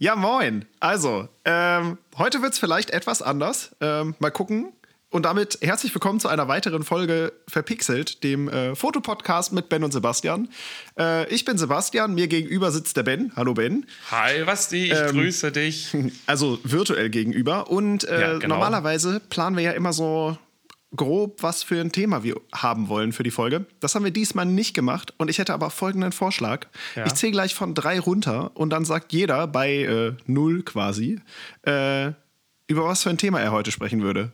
Ja, moin. Also, ähm, heute wird es vielleicht etwas anders. Ähm, mal gucken. Und damit herzlich willkommen zu einer weiteren Folge Verpixelt, dem äh, Fotopodcast mit Ben und Sebastian. Äh, ich bin Sebastian, mir gegenüber sitzt der Ben. Hallo Ben. Hi Basti, ich ähm, grüße dich. Also virtuell gegenüber. Und äh, ja, genau. normalerweise planen wir ja immer so grob, was für ein Thema wir haben wollen für die Folge. Das haben wir diesmal nicht gemacht und ich hätte aber folgenden Vorschlag. Ja. Ich zähle gleich von drei runter und dann sagt jeder bei äh, null quasi, äh, über was für ein Thema er heute sprechen würde.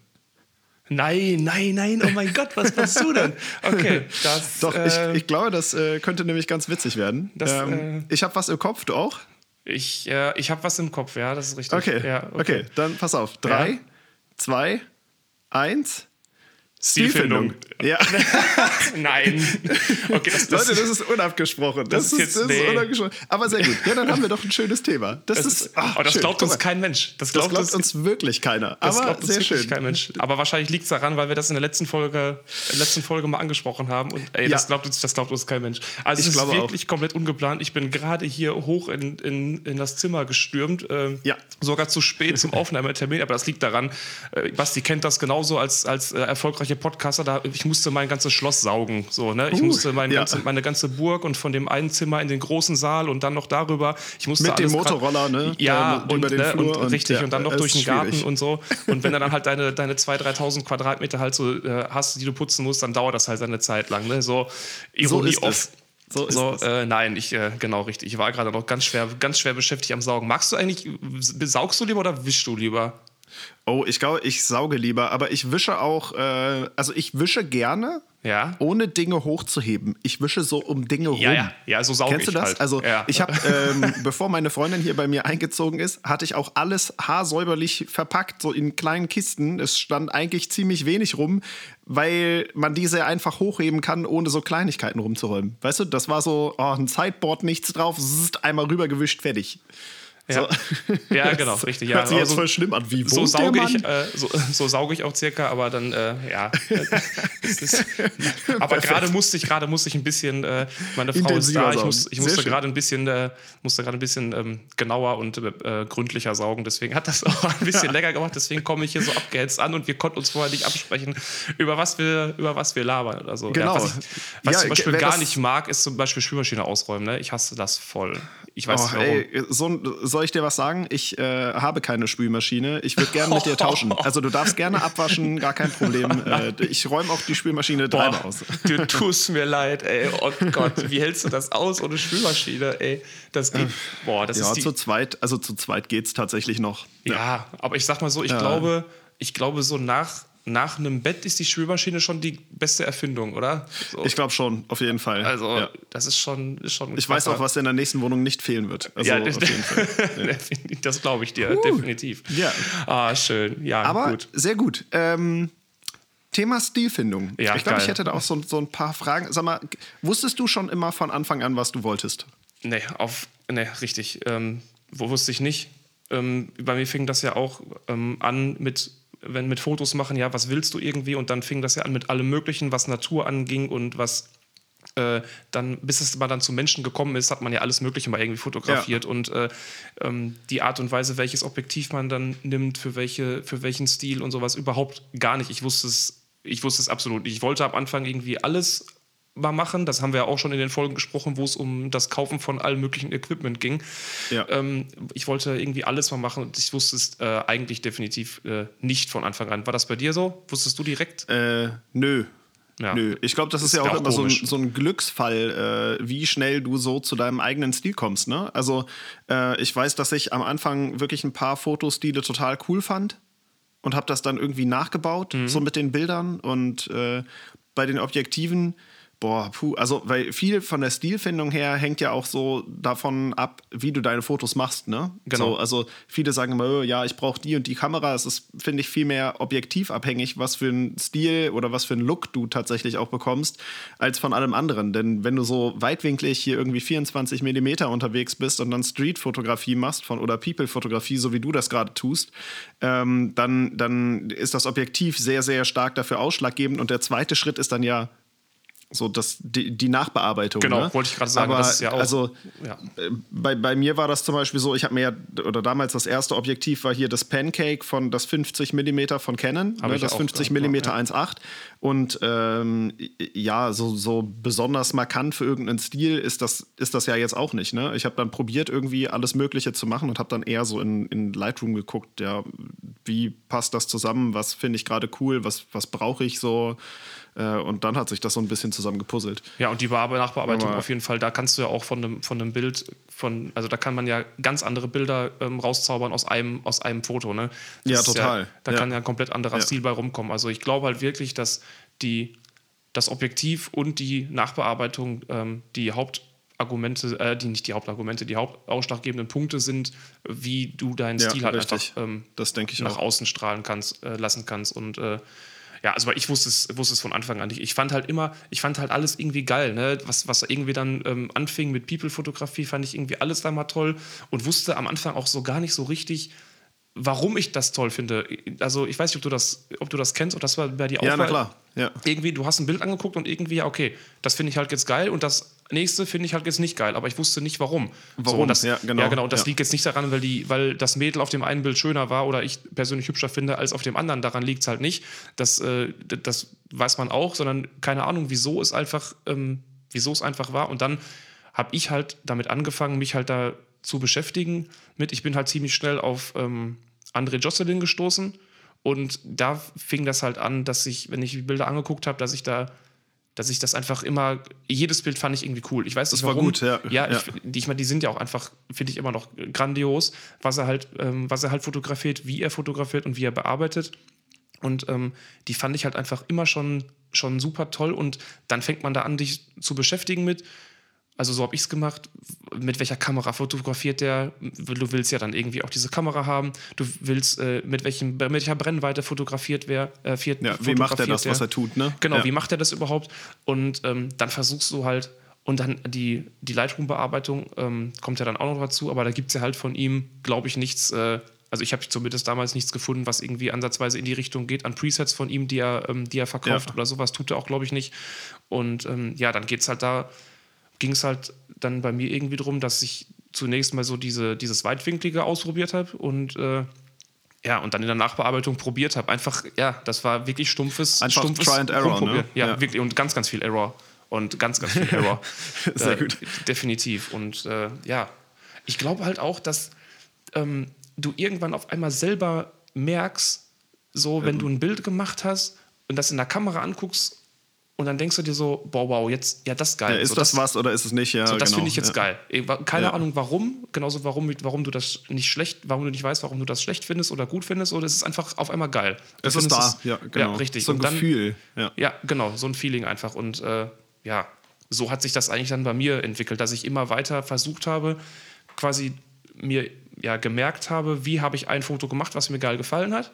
Nein, nein, nein, oh mein Gott, was machst du denn? Okay, das. Doch, äh, ich, ich, glaube, das äh, könnte nämlich ganz witzig werden. Das, ähm, äh, ich habe was im Kopf, du auch? Ich, ich habe was im Kopf, ja, das ist richtig. Okay, ja, okay. okay. dann pass auf. Drei, ja. zwei, eins. Stilfindung. Ja. Nein. Okay, das, das, Leute, das ist unabgesprochen. Das, das ist, jetzt, das nee. ist unabgesprochen. Aber sehr gut. Ja, dann haben wir doch ein schönes Thema. Das, das ist. Ach, oh, das schön. glaubt uns kein Mensch. Das glaubt, glaubt uns, uns, wirklich keiner. Das aber glaubt sehr uns schön. kein Mensch. Aber wahrscheinlich liegt es daran, weil wir das in der letzten Folge, der letzten Folge mal angesprochen haben. Und ey, das, glaubt uns, das glaubt uns kein Mensch. Also ich es ist wirklich auch. komplett ungeplant. Ich bin gerade hier hoch in, in, in das Zimmer gestürmt. Äh, ja. Sogar zu spät zum Aufnahmetermin. Aber das liegt daran, äh, Basti kennt das genauso als, als äh, erfolgreiche Podcaster. Da, ich musste mein ganzes Schloss saugen. So, ne? Ich uh, musste mein ja. ganze, meine ganze Burg und von dem einen Zimmer in den großen Saal und dann noch darüber. Ich musste Mit dem Motorroller, ne? Ja, und, ne? und, und, richtig. Ja, und dann noch durch den Garten und so. Und wenn du dann halt deine, deine 2.000, 3.000 Quadratmeter halt so äh, hast, die du putzen musst, dann dauert das halt eine Zeit lang. Ne? So Ironie so off. So, so äh, nein, ich äh, genau richtig. Ich war gerade noch ganz schwer, ganz schwer beschäftigt am Saugen. Magst du eigentlich, saugst du lieber oder wischst du lieber? Oh, ich glaube, ich sauge lieber, aber ich wische auch, äh, also ich wische gerne, ja. ohne Dinge hochzuheben. Ich wische so um Dinge rum. Ja, ja, ja so sauge Kennst ich du das? Halt. Also ja. ich habe, ähm, bevor meine Freundin hier bei mir eingezogen ist, hatte ich auch alles haarsäuberlich verpackt, so in kleinen Kisten. Es stand eigentlich ziemlich wenig rum, weil man diese einfach hochheben kann, ohne so Kleinigkeiten rumzuräumen. Weißt du, das war so, oh, ein Sideboard, nichts drauf, einmal rübergewischt, fertig. Ja, so. ja genau, richtig. Ja. Hört sich jetzt also, voll schlimm an. Wie so sauge ich, äh, so, so, sauge ich auch circa, aber dann, äh, ja. ist, aber gerade musste ich, gerade musste ich ein bisschen, äh, meine Frau ist da, ich, muss, ich musste gerade ein bisschen, äh, musste gerade ein bisschen ähm, genauer und äh, gründlicher saugen, deswegen hat das auch ein bisschen länger gemacht, deswegen komme ich hier so abgehetzt an und wir konnten uns vorher nicht absprechen, über was wir, über was wir labern oder so. Genau. Ja, was ich, was zum Beispiel gar nicht mag, ist zum Beispiel Spülmaschine ausräumen, ne? Ich hasse das voll. Ich weiß oh, nicht warum. Ey, so, soll ich dir was sagen? Ich äh, habe keine Spülmaschine. Ich würde gerne mit dir tauschen. Also du darfst gerne abwaschen, gar kein Problem. Äh, ich räume auch die Spülmaschine dreimal aus. Du tust mir leid, ey. Oh Gott, wie hältst du das aus ohne Spülmaschine, ey? Das geht. Boah, das ja, ist die zu zweit, also zu zweit geht es tatsächlich noch. Ja. ja. aber ich sag mal so, ich ja. glaube, ich glaube, so nach nach einem Bett ist die Spülmaschine schon die beste Erfindung, oder? So. Ich glaube schon, auf jeden Fall. Also, ja. das ist schon. Ist schon ich weiß auch, was in der nächsten Wohnung nicht fehlen wird. Also, ja, das, ja. das glaube ich dir, uh, definitiv. Ja. Ah, schön. Ja, Aber gut. sehr gut. Ähm, Thema Stilfindung. Ja, ich glaube, ich hätte da auch so, so ein paar Fragen. Sag mal, wusstest du schon immer von Anfang an, was du wolltest? Nee, auf, nee richtig. Ähm, wo wusste ich nicht? Ähm, bei mir fing das ja auch ähm, an mit wenn mit Fotos machen, ja, was willst du irgendwie? Und dann fing das ja an mit allem Möglichen, was Natur anging und was äh, dann, bis es mal dann zu Menschen gekommen ist, hat man ja alles Mögliche mal irgendwie fotografiert. Ja. Und äh, ähm, die Art und Weise, welches Objektiv man dann nimmt, für, welche, für welchen Stil und sowas, überhaupt gar nicht. Ich wusste es, ich wusste es absolut nicht. Ich wollte am Anfang irgendwie alles machen. Das haben wir ja auch schon in den Folgen gesprochen, wo es um das Kaufen von allem möglichen Equipment ging. Ja. Ähm, ich wollte irgendwie alles mal machen und ich wusste es äh, eigentlich definitiv äh, nicht von Anfang an. War das bei dir so? Wusstest du direkt? Äh, nö. Ja. Nö, ich glaube, das ist, ist ja auch, auch immer so ein, so ein, Glücksfall, äh, wie schnell du so zu deinem eigenen Stil kommst. Ne? Also, äh, ich weiß, dass ich am Anfang wirklich ein paar Fotostile total cool fand und habe das dann irgendwie nachgebaut, mhm. so mit den Bildern und äh, bei den Objektiven Boah, puh, also weil viel von der Stilfindung her hängt ja auch so davon ab, wie du deine Fotos machst, ne? Genau. So, also viele sagen immer, oh, ja, ich brauche die und die Kamera. Es ist, finde ich, viel mehr objektivabhängig, was für ein Stil oder was für ein Look du tatsächlich auch bekommst, als von allem anderen. Denn wenn du so weitwinklig hier irgendwie 24 Millimeter unterwegs bist und dann Street-Fotografie machst von oder People-Fotografie, so wie du das gerade tust, ähm, dann, dann ist das Objektiv sehr, sehr stark dafür ausschlaggebend. Und der zweite Schritt ist dann ja so das, die, die Nachbearbeitung. Genau, ne? wollte ich gerade sagen. Aber das ist ja auch, also ja. Äh, bei, bei mir war das zum Beispiel so, ich habe mir ja, oder damals das erste Objektiv war hier das Pancake von das 50 mm von Canon, ne, das 50 mm ja. 1.8. Und ähm, ja, so, so besonders markant für irgendeinen Stil ist das, ist das ja jetzt auch nicht. Ne? Ich habe dann probiert, irgendwie alles Mögliche zu machen und habe dann eher so in, in Lightroom geguckt, ja, wie passt das zusammen, was finde ich gerade cool, was, was brauche ich so. Äh, und dann hat sich das so ein bisschen zusammen gepuzzelt. Ja, und die Nachbearbeitung auf jeden Fall, da kannst du ja auch von einem, von einem Bild, von, also da kann man ja ganz andere Bilder ähm, rauszaubern aus einem, aus einem Foto. Ne? ja, total. Ja, da ja. kann ja ein komplett anderer ja. Stil bei rumkommen. Also ich glaube halt wirklich, dass die, das Objektiv und die Nachbearbeitung ähm, die Haupt Argumente, äh, die nicht die Hauptargumente, die hauptausschlaggebenden Punkte sind, wie du deinen ja, Stil halt richtig. einfach ähm, nach auch. außen strahlen kannst, äh, lassen kannst. Und äh, ja, also ich wusste es, wusste es von Anfang an nicht. Ich fand halt immer, ich fand halt alles irgendwie geil, ne? Was, was irgendwie dann ähm, anfing mit People-Fotografie, fand ich irgendwie alles da mal toll und wusste am Anfang auch so gar nicht so richtig, warum ich das toll finde. Also ich weiß nicht, ob du das, ob du das kennst, ob das bei dir auch Ja, na klar. Ja. Irgendwie, du hast ein Bild angeguckt und irgendwie, ja, okay, das finde ich halt jetzt geil und das nächste finde ich halt jetzt nicht geil, aber ich wusste nicht warum. Warum? So, das, ja, genau. Ja, genau. Und das ja. liegt jetzt nicht daran, weil, die, weil das Mädel auf dem einen Bild schöner war oder ich persönlich hübscher finde als auf dem anderen. Daran liegt es halt nicht. Das, äh, das weiß man auch, sondern keine Ahnung, wieso es einfach, ähm, wieso es einfach war. Und dann habe ich halt damit angefangen, mich halt da zu beschäftigen mit. Ich bin halt ziemlich schnell auf ähm, André Jocelyn gestoßen. Und da fing das halt an, dass ich, wenn ich die Bilder angeguckt habe, dass ich da dass ich das einfach immer, jedes Bild fand ich irgendwie cool. Ich weiß nicht, das warum. war gut, ja. Ja, ja. Ich, die, ich meine, die sind ja auch einfach, finde ich immer noch grandios, was er halt, ähm, was er halt fotografiert, wie er fotografiert und wie er bearbeitet. Und ähm, die fand ich halt einfach immer schon, schon super toll. Und dann fängt man da an, dich zu beschäftigen mit, also so habe ich es gemacht. Mit welcher Kamera fotografiert der? Du willst ja dann irgendwie auch diese Kamera haben. Du willst, äh, mit, welchem, mit welcher Brennweite fotografiert wer? Äh, vier, ja, wie macht er das, der? was er tut, ne? Genau, ja. wie macht er das überhaupt? Und ähm, dann versuchst du halt, und dann die, die Lightroom-Bearbeitung ähm, kommt ja dann auch noch dazu, aber da gibt es ja halt von ihm, glaube ich, nichts. Äh, also ich habe zumindest damals nichts gefunden, was irgendwie ansatzweise in die Richtung geht an Presets von ihm, die er, ähm, die er verkauft ja. oder sowas, tut er auch, glaube ich, nicht. Und ähm, ja, dann geht es halt da ging es halt dann bei mir irgendwie darum, dass ich zunächst mal so diese, dieses Weitwinklige ausprobiert habe und äh, ja, und dann in der Nachbearbeitung probiert habe. Einfach, ja, das war wirklich stumpfes, Einfach stumpfes Try and Error, ne? ja, ja, wirklich und ganz, ganz viel Error und ganz, ganz viel Error. Sehr äh, gut. Definitiv und äh, ja, ich glaube halt auch, dass ähm, du irgendwann auf einmal selber merkst, so wenn ähm. du ein Bild gemacht hast und das in der Kamera anguckst und dann denkst du dir so, wow, wow, jetzt, ja, das ist geil. Ja, ist so, das, das, was oder ist es nicht? Ja, so, das genau. finde ich jetzt ja. geil. Keine ja. Ahnung warum, genauso warum, warum du das nicht schlecht, warum du nicht weißt, warum du das schlecht findest oder gut findest, oder es ist einfach auf einmal geil. Es ist da, es, ja, genau. Ja, richtig. So ein dann, Gefühl. Ja. ja, genau, so ein Feeling einfach. Und äh, ja, so hat sich das eigentlich dann bei mir entwickelt, dass ich immer weiter versucht habe, quasi mir ja gemerkt habe, wie habe ich ein Foto gemacht, was mir geil gefallen hat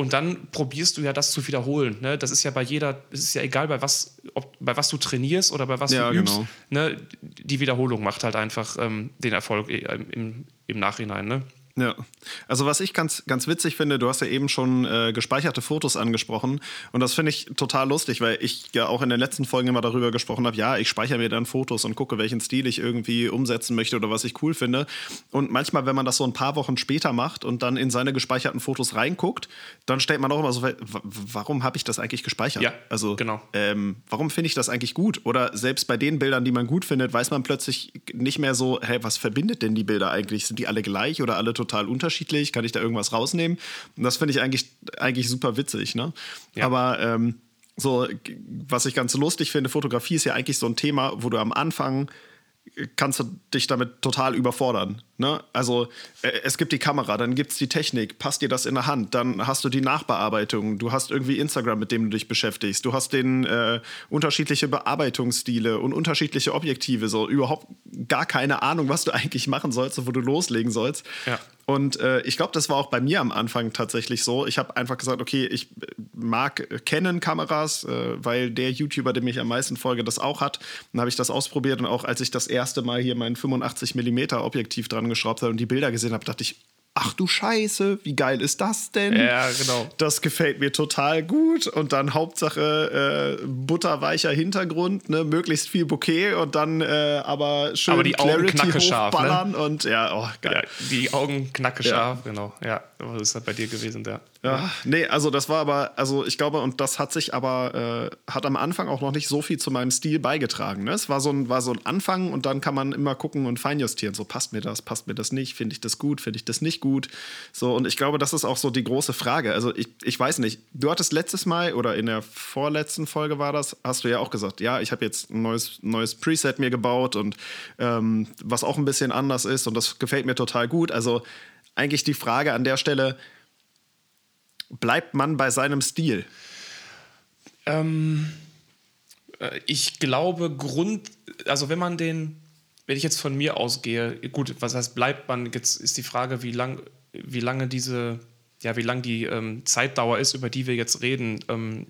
und dann probierst du ja das zu wiederholen. Ne? Das ist ja bei jeder, es ist ja egal, bei was, ob, bei was du trainierst oder bei was ja, du übst. Genau. Ne? Die Wiederholung macht halt einfach ähm, den Erfolg äh, im, im Nachhinein. Ne? Ja, also was ich ganz, ganz witzig finde, du hast ja eben schon äh, gespeicherte Fotos angesprochen und das finde ich total lustig, weil ich ja auch in den letzten Folgen immer darüber gesprochen habe, ja, ich speichere mir dann Fotos und gucke, welchen Stil ich irgendwie umsetzen möchte oder was ich cool finde. Und manchmal, wenn man das so ein paar Wochen später macht und dann in seine gespeicherten Fotos reinguckt, dann stellt man auch immer so, warum habe ich das eigentlich gespeichert? Ja, also, genau. Ähm, warum finde ich das eigentlich gut? Oder selbst bei den Bildern, die man gut findet, weiß man plötzlich nicht mehr so, hey, was verbindet denn die Bilder eigentlich? Sind die alle gleich oder alle total unterschiedlich. Kann ich da irgendwas rausnehmen? Und das finde ich eigentlich, eigentlich super witzig. Ne? Ja. Aber ähm, so, was ich ganz lustig finde, Fotografie ist ja eigentlich so ein Thema, wo du am Anfang kannst du dich damit total überfordern. Ne? Also äh, es gibt die Kamera, dann gibt es die Technik, passt dir das in der Hand, dann hast du die Nachbearbeitung, du hast irgendwie Instagram, mit dem du dich beschäftigst, du hast den äh, unterschiedliche Bearbeitungsstile und unterschiedliche Objektive, so überhaupt gar keine Ahnung, was du eigentlich machen sollst, wo du loslegen sollst. Ja. Und äh, ich glaube, das war auch bei mir am Anfang tatsächlich so. Ich habe einfach gesagt, okay, ich mag Canon-Kameras, äh, weil der YouTuber, dem ich am meisten folge, das auch hat. Dann habe ich das ausprobiert und auch als ich das erste Mal hier mein 85 mm Objektiv dran geschraubt habe und die Bilder gesehen habe, dachte ich, ach du Scheiße, wie geil ist das denn? Ja, genau. Das gefällt mir total gut. Und dann Hauptsache äh, butterweicher Hintergrund, ne? möglichst viel Bouquet und dann äh, aber schön aber die Augen knacke scharf, ne? und ja, oh, geil. Ja, die Augen knacke scharf, ja. genau. Ja, was ist halt bei dir gewesen, ja. Ja, nee, also das war aber, also ich glaube, und das hat sich aber, äh, hat am Anfang auch noch nicht so viel zu meinem Stil beigetragen. Ne? Es war so, ein, war so ein Anfang und dann kann man immer gucken und feinjustieren. So, passt mir das, passt mir das nicht, finde ich das gut, finde ich das nicht gut. So, und ich glaube, das ist auch so die große Frage. Also ich, ich weiß nicht, du hattest letztes Mal oder in der vorletzten Folge war das, hast du ja auch gesagt, ja, ich habe jetzt ein neues, neues Preset mir gebaut und ähm, was auch ein bisschen anders ist und das gefällt mir total gut. Also eigentlich die Frage an der Stelle, bleibt man bei seinem Stil? Ähm, äh, ich glaube, Grund, also wenn man den, wenn ich jetzt von mir ausgehe, gut, was heißt bleibt man, jetzt ist die Frage, wie lang, wie lange diese, ja, wie lang die ähm, Zeitdauer ist, über die wir jetzt reden. Ähm,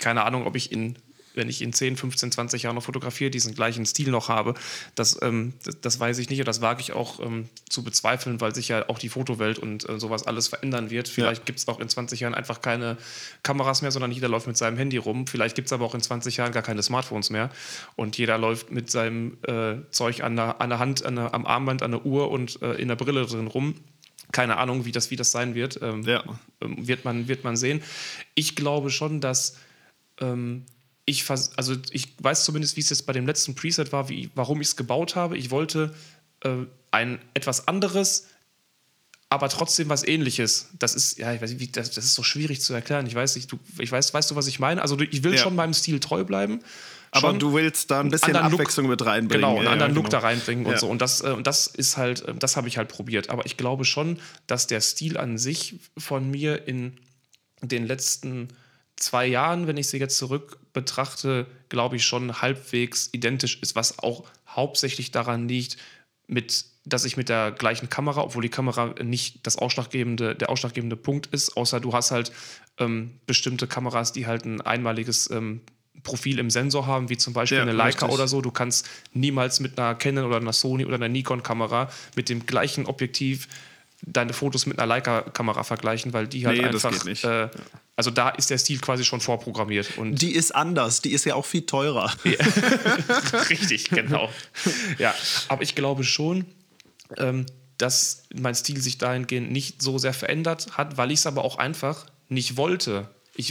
keine Ahnung, ob ich in wenn ich in 10, 15, 20 Jahren noch fotografiere, diesen gleichen Stil noch habe. Das, ähm, das, das, weiß ich nicht und das wage ich auch ähm, zu bezweifeln, weil sich ja auch die Fotowelt und äh, sowas alles verändern wird. Vielleicht ja. gibt es auch in 20 Jahren einfach keine Kameras mehr, sondern jeder läuft mit seinem Handy rum. Vielleicht gibt es aber auch in 20 Jahren gar keine Smartphones mehr und jeder läuft mit seinem äh, Zeug an der, an der Hand, an der, am Armband, an der Uhr und äh, in der Brille drin rum keine Ahnung, wie das, wie das sein wird. Ähm, ja. Ähm, wird, man, wird man sehen. Ich glaube schon, dass ähm, ich, also ich weiß zumindest, wie es jetzt bei dem letzten Preset war, wie, warum ich es gebaut habe. Ich wollte äh, ein etwas anderes, aber trotzdem was ähnliches. Das ist, ja, ich weiß nicht, wie, das, das ist so schwierig zu erklären. Ich weiß nicht, du, ich weiß, weißt du, was ich meine? Also ich will ja. schon meinem Stil treu bleiben. Aber du willst da ein bisschen Abwechslung Look, mit reinbringen. Genau, einen ja, anderen ja, genau. Look da reinbringen und so. Und das, äh, das ist halt, äh, das habe ich halt probiert. Aber ich glaube schon, dass der Stil an sich von mir in den letzten zwei Jahren, wenn ich sie jetzt zurück betrachte, glaube ich schon halbwegs identisch ist, was auch hauptsächlich daran liegt, mit, dass ich mit der gleichen Kamera, obwohl die Kamera nicht das ausschlaggebende, der ausschlaggebende Punkt ist, außer du hast halt ähm, bestimmte Kameras, die halt ein einmaliges ähm, Profil im Sensor haben, wie zum Beispiel ja, eine Leica richtig. oder so. Du kannst niemals mit einer Canon oder einer Sony oder einer Nikon-Kamera mit dem gleichen Objektiv deine Fotos mit einer Leica-Kamera vergleichen, weil die halt nee, einfach. Äh, also da ist der Stil quasi schon vorprogrammiert. Und die ist anders, die ist ja auch viel teurer. Richtig, genau. Ja, aber ich glaube schon, ähm, dass mein Stil sich dahingehend nicht so sehr verändert hat, weil ich es aber auch einfach nicht wollte.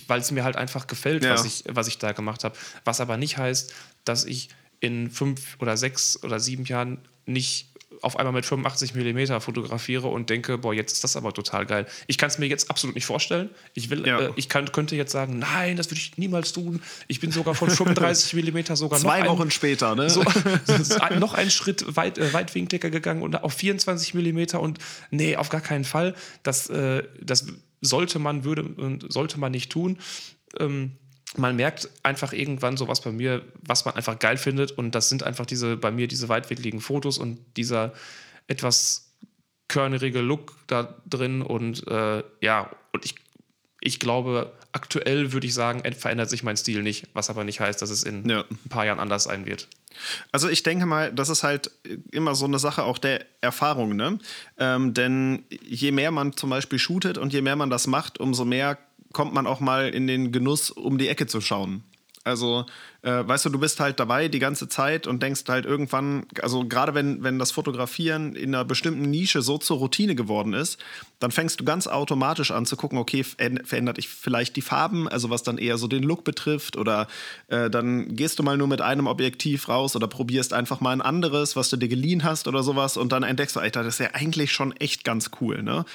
Weil es mir halt einfach gefällt, ja. was, ich, was ich da gemacht habe. Was aber nicht heißt, dass ich in fünf oder sechs oder sieben Jahren nicht auf einmal mit 85 mm fotografiere und denke, boah, jetzt ist das aber total geil. Ich kann es mir jetzt absolut nicht vorstellen. Ich will, ja. äh, ich kann, könnte jetzt sagen, nein, das würde ich niemals tun. Ich bin sogar von 35 mm sogar Zwei noch Wochen ein, später, ne? So, noch einen Schritt weit, äh, weitwinkliger gegangen und auf 24 mm und nee, auf gar keinen Fall. Das, äh, das sollte man, würde, sollte man nicht tun. Ähm, man merkt einfach irgendwann sowas bei mir, was man einfach geil findet. Und das sind einfach diese, bei mir diese weitwinkligen Fotos und dieser etwas körnerige Look da drin. Und äh, ja, und ich, ich glaube, aktuell würde ich sagen, verändert sich mein Stil nicht, was aber nicht heißt, dass es in ja. ein paar Jahren anders sein wird. Also ich denke mal, das ist halt immer so eine Sache auch der Erfahrung, ne? Ähm, denn je mehr man zum Beispiel shootet und je mehr man das macht, umso mehr kommt man auch mal in den Genuss, um die Ecke zu schauen. Also, äh, weißt du, du bist halt dabei die ganze Zeit und denkst halt irgendwann, also gerade wenn, wenn das Fotografieren in einer bestimmten Nische so zur Routine geworden ist, dann fängst du ganz automatisch an zu gucken, okay, verändert ich vielleicht die Farben, also was dann eher so den Look betrifft, oder äh, dann gehst du mal nur mit einem Objektiv raus oder probierst einfach mal ein anderes, was du dir geliehen hast oder sowas und dann entdeckst du, Alter, das ist ja eigentlich schon echt ganz cool, ne?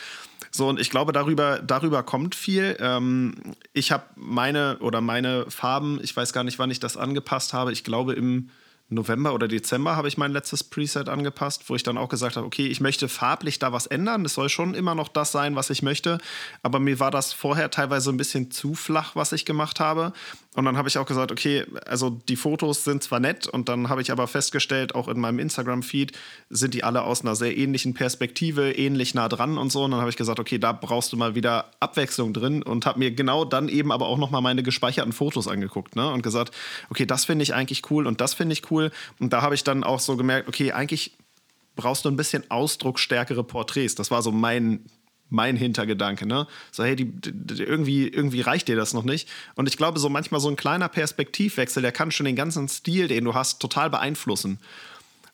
So, und ich glaube, darüber, darüber kommt viel. Ähm, ich habe meine oder meine Farben, ich weiß gar nicht, wann ich das angepasst habe. Ich glaube, im November oder Dezember habe ich mein letztes Preset angepasst, wo ich dann auch gesagt habe, okay, ich möchte farblich da was ändern. Es soll schon immer noch das sein, was ich möchte. Aber mir war das vorher teilweise ein bisschen zu flach, was ich gemacht habe. Und dann habe ich auch gesagt, okay, also die Fotos sind zwar nett und dann habe ich aber festgestellt, auch in meinem Instagram-Feed sind die alle aus einer sehr ähnlichen Perspektive, ähnlich nah dran und so. Und dann habe ich gesagt, okay, da brauchst du mal wieder Abwechslung drin und habe mir genau dann eben aber auch nochmal meine gespeicherten Fotos angeguckt ne? und gesagt, okay, das finde ich eigentlich cool und das finde ich cool. Und da habe ich dann auch so gemerkt, okay, eigentlich brauchst du ein bisschen ausdrucksstärkere Porträts. Das war so mein mein Hintergedanke, ne? So, hey, die, die, irgendwie, irgendwie reicht dir das noch nicht. Und ich glaube, so manchmal so ein kleiner Perspektivwechsel, der kann schon den ganzen Stil, den du hast, total beeinflussen.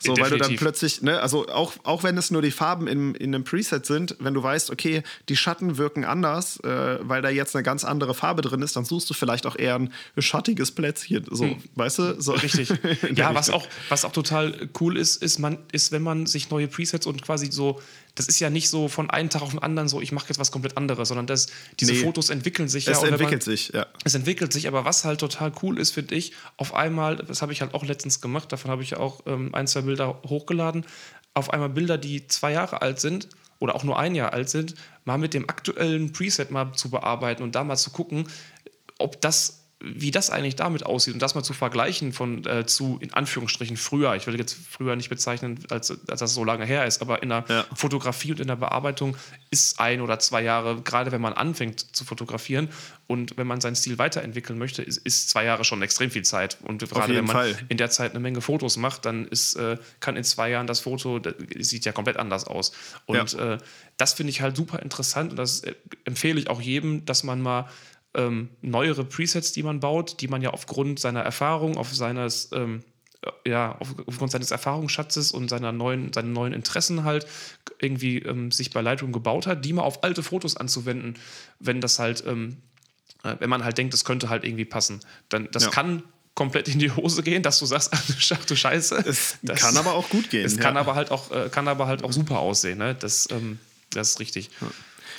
So, Definitiv. weil du dann plötzlich, ne, also auch, auch wenn es nur die Farben in, in einem Preset sind, wenn du weißt, okay, die Schatten wirken anders, äh, weil da jetzt eine ganz andere Farbe drin ist, dann suchst du vielleicht auch eher ein schattiges Plätzchen. So, hm. weißt du? So. Richtig. ja, was auch, was auch total cool ist, ist, man, ist, wenn man sich neue Presets und quasi so das ist ja nicht so von einem Tag auf den anderen so, ich mache jetzt was komplett anderes, sondern das, diese nee, Fotos entwickeln sich ja. Es entwickelt man, sich, ja. Es entwickelt sich, aber was halt total cool ist, finde ich, auf einmal, das habe ich halt auch letztens gemacht, davon habe ich auch ähm, ein, zwei Bilder hochgeladen, auf einmal Bilder, die zwei Jahre alt sind oder auch nur ein Jahr alt sind, mal mit dem aktuellen Preset mal zu bearbeiten und da mal zu gucken, ob das wie das eigentlich damit aussieht und das mal zu vergleichen von äh, zu, in Anführungsstrichen, früher. Ich will jetzt früher nicht bezeichnen, als, als das so lange her ist, aber in der ja. Fotografie und in der Bearbeitung ist ein oder zwei Jahre, gerade wenn man anfängt zu fotografieren und wenn man seinen Stil weiterentwickeln möchte, ist, ist zwei Jahre schon extrem viel Zeit. Und gerade wenn man Fall. in der Zeit eine Menge Fotos macht, dann ist, äh, kann in zwei Jahren das Foto, das sieht ja komplett anders aus. Und ja. äh, das finde ich halt super interessant und das äh, empfehle ich auch jedem, dass man mal ähm, neuere Presets, die man baut, die man ja aufgrund seiner Erfahrung, auf seines, ähm, ja, auf, aufgrund seines Erfahrungsschatzes und seiner neuen, seinen neuen Interessen halt irgendwie ähm, sich bei Lightroom gebaut hat, die mal auf alte Fotos anzuwenden, wenn das halt, ähm, äh, wenn man halt denkt, das könnte halt irgendwie passen. Dann, das ja. kann komplett in die Hose gehen, dass du sagst, ach du Scheiße. Es das, kann aber auch gut gehen. Es ja. kann aber halt auch, äh, kann aber halt auch super aussehen. Ne? Das, ähm, das ist richtig. Ja.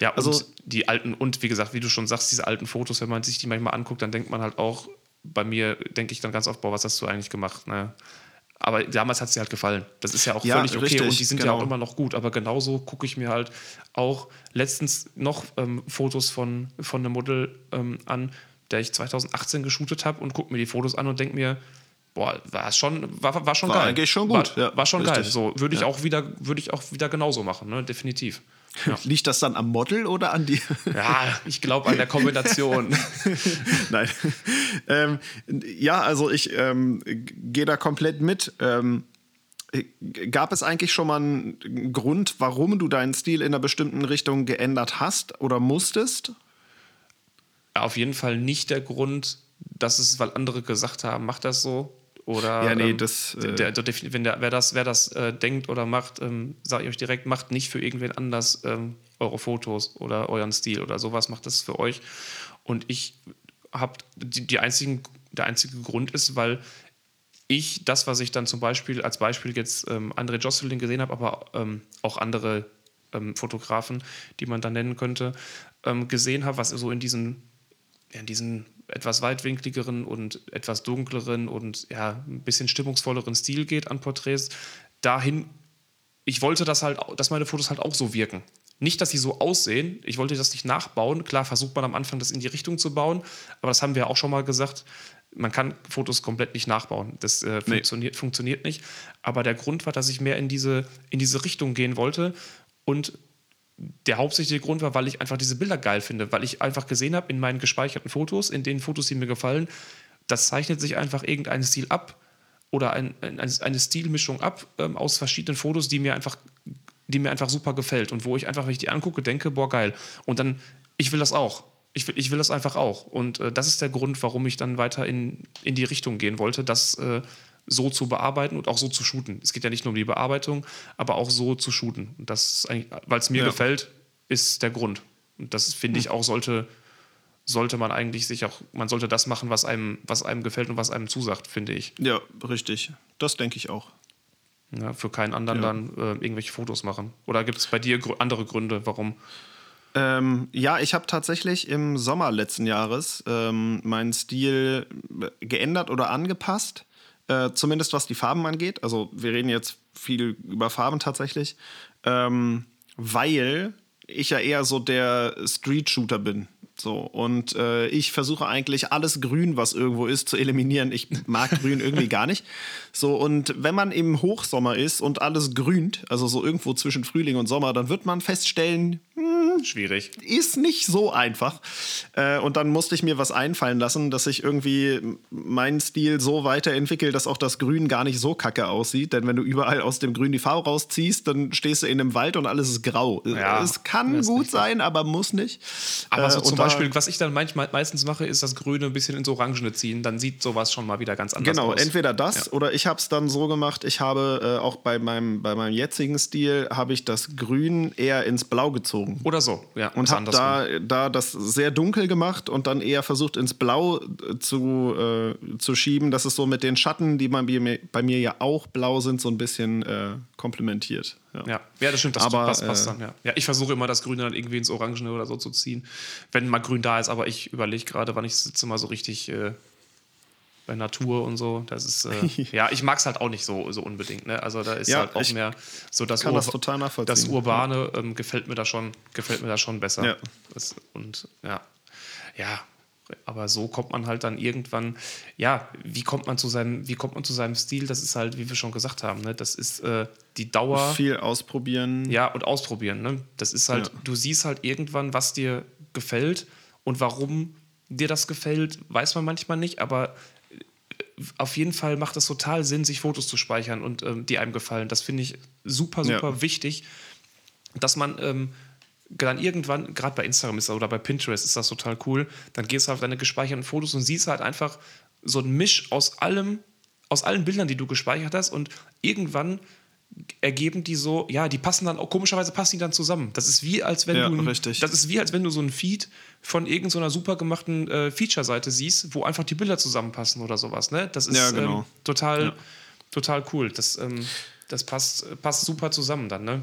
Ja, also und die alten, und wie gesagt, wie du schon sagst, diese alten Fotos, wenn man sich die manchmal anguckt, dann denkt man halt auch, bei mir denke ich dann ganz oft, boah, was hast du eigentlich gemacht? Ne? Aber damals hat es dir halt gefallen. Das ist ja auch ja, völlig okay richtig, und die sind genau. ja auch immer noch gut. Aber genauso gucke ich mir halt auch letztens noch ähm, Fotos von, von einem Model ähm, an, der ich 2018 geshootet habe und gucke mir die Fotos an und denke mir, boah, war schon, war, war schon war geil. Eigentlich schon gut. War, ja, war schon richtig. geil. So würde ich ja. auch wieder, würde ich auch wieder genauso machen, ne? definitiv. Ja. Liegt das dann am Model oder an dir? Ja, ich glaube an der Kombination. Nein. Ähm, ja, also ich ähm, gehe da komplett mit. Ähm, gab es eigentlich schon mal einen Grund, warum du deinen Stil in einer bestimmten Richtung geändert hast oder musstest? Auf jeden Fall nicht der Grund, dass es, weil andere gesagt haben, mach das so, oder ja, nee, ähm, das, äh der, der, wenn der, wer das, wer das äh, denkt oder macht, ähm, sage ich euch direkt, macht nicht für irgendwen anders ähm, eure Fotos oder euren Stil oder sowas, macht das für euch. Und ich habe die, die einzigen, der einzige Grund ist, weil ich das, was ich dann zum Beispiel als Beispiel jetzt ähm, André Josselin gesehen habe, aber ähm, auch andere ähm, Fotografen, die man da nennen könnte, ähm, gesehen habe, was so in diesen, in diesen etwas weitwinkligeren und etwas dunkleren und ja, ein bisschen stimmungsvolleren Stil geht an Porträts, dahin, ich wollte das halt, dass meine Fotos halt auch so wirken. Nicht, dass sie so aussehen, ich wollte das nicht nachbauen. Klar versucht man am Anfang, das in die Richtung zu bauen, aber das haben wir auch schon mal gesagt. Man kann Fotos komplett nicht nachbauen. Das äh, nee. funktioniert, funktioniert nicht. Aber der Grund war, dass ich mehr in diese, in diese Richtung gehen wollte und der hauptsächliche Grund war, weil ich einfach diese Bilder geil finde, weil ich einfach gesehen habe in meinen gespeicherten Fotos, in den Fotos, die mir gefallen, das zeichnet sich einfach irgendein Stil ab oder ein, ein, eine Stilmischung ab ähm, aus verschiedenen Fotos, die mir einfach die mir einfach super gefällt und wo ich einfach, wenn ich die angucke, denke, boah, geil. Und dann, ich will das auch. Ich will, ich will das einfach auch. Und äh, das ist der Grund, warum ich dann weiter in, in die Richtung gehen wollte, dass äh, so zu bearbeiten und auch so zu shooten. Es geht ja nicht nur um die Bearbeitung, aber auch so zu shooten. Und das weil es mir ja. gefällt, ist der Grund. Und das finde ich hm. auch sollte, sollte man eigentlich sich auch, man sollte das machen, was einem, was einem gefällt und was einem zusagt, finde ich. Ja, richtig. Das denke ich auch. Ja, für keinen anderen ja. dann äh, irgendwelche Fotos machen. Oder gibt es bei dir gr andere Gründe, warum? Ähm, ja, ich habe tatsächlich im Sommer letzten Jahres ähm, meinen Stil geändert oder angepasst. Äh, zumindest was die Farben angeht. Also wir reden jetzt viel über Farben tatsächlich, ähm, weil ich ja eher so der Street-Shooter bin. So, und äh, ich versuche eigentlich alles Grün, was irgendwo ist, zu eliminieren. Ich mag Grün irgendwie gar nicht. So, und wenn man im Hochsommer ist und alles grünt, also so irgendwo zwischen Frühling und Sommer, dann wird man feststellen, hm, schwierig. Ist nicht so einfach. Äh, und dann musste ich mir was einfallen lassen, dass ich irgendwie meinen Stil so weiterentwickle, dass auch das Grün gar nicht so kacke aussieht. Denn wenn du überall aus dem Grün die Farbe rausziehst, dann stehst du in einem Wald und alles ist grau. Ja, es kann gut sein, aber muss nicht. Aber so äh, zum Beispiel, was ich dann manchmal, meistens mache, ist das Grüne ein bisschen ins Orangene ziehen. Dann sieht sowas schon mal wieder ganz anders genau, aus. Genau, entweder das ja. oder ich habe es dann so gemacht, ich habe äh, auch bei meinem, bei meinem jetzigen Stil, habe ich das Grün eher ins Blau gezogen. Oder so, ja. Und habe da, da das sehr dunkel gemacht und dann eher versucht ins Blau äh, zu, äh, zu schieben, dass es so mit den Schatten, die bei mir, bei mir ja auch blau sind, so ein bisschen äh, komplementiert. Ja. ja. Ja, das stimmt, das, aber, das passt äh, dann, ja. Ja, ich versuche immer das Grüne dann irgendwie ins Orangene oder so zu ziehen, wenn mal Grün da ist, aber ich überlege gerade, wann ich sitze mal so richtig äh, bei Natur und so. Das ist, äh, ja, ich mag es halt auch nicht so, so unbedingt. Ne? Also da ist ja, halt auch mehr so das, Ur das, das Urbane ähm, gefällt mir da schon, gefällt mir da schon besser. Ja. Das, und ja, ja, aber so kommt man halt dann irgendwann, ja, wie kommt man zu seinem, wie kommt man zu seinem Stil? Das ist halt, wie wir schon gesagt haben, ne? das ist äh, die Dauer. Viel ausprobieren. Ja, und ausprobieren. Ne? Das ist halt, ja. du siehst halt irgendwann, was dir gefällt und warum dir das gefällt, weiß man manchmal nicht, aber auf jeden Fall macht es total Sinn, sich Fotos zu speichern und ähm, die einem gefallen. Das finde ich super, super ja. wichtig, dass man ähm, dann irgendwann, gerade bei Instagram ist das, oder bei Pinterest ist das total cool, dann gehst du auf deine gespeicherten Fotos und siehst halt einfach so ein Misch aus allem, aus allen Bildern, die du gespeichert hast und irgendwann ergeben die so, ja, die passen dann auch, komischerweise passen die dann zusammen. Das ist wie, als wenn ja, du, richtig. das ist wie, als wenn du so ein Feed von irgendeiner so super gemachten äh, Feature-Seite siehst, wo einfach die Bilder zusammenpassen oder sowas, ne? Das ist ja, genau. ähm, total, ja. total cool. Das, ähm, das passt, passt super zusammen dann, ne?